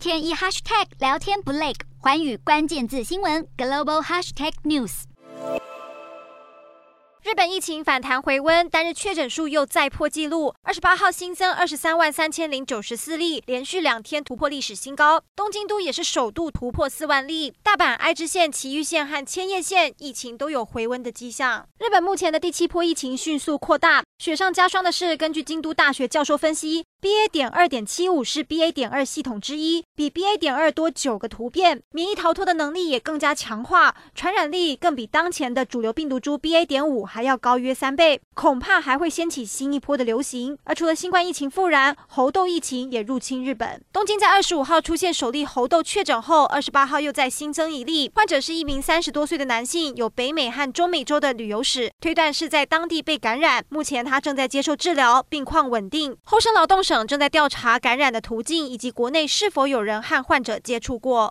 天一 hashtag 聊天不累，寰宇关键字新闻 global hashtag news。日本疫情反弹回温，单日确诊数又再破纪录。二十八号新增二十三万三千零九十四例，连续两天突破历史新高。东京都也是首度突破四万例，大阪、爱知县、埼玉县和千叶县疫情都有回温的迹象。日本目前的第七波疫情迅速扩大，雪上加霜的是，根据京都大学教授分析。BA. 点二点七五是 BA. 点二系统之一，比 BA. 点二多九个突变，免疫逃脱的能力也更加强化，传染力更比当前的主流病毒株 BA. 点五还要高约三倍，恐怕还会掀起新一波的流行。而除了新冠疫情复燃，猴痘疫情也入侵日本。东京在二十五号出现首例猴痘确诊后，二十八号又再新增一例，患者是一名三十多岁的男性，有北美和中美洲的旅游史，推断是在当地被感染。目前他正在接受治疗，病况稳定。后生劳动省正在调查感染的途径，以及国内是否有人和患者接触过。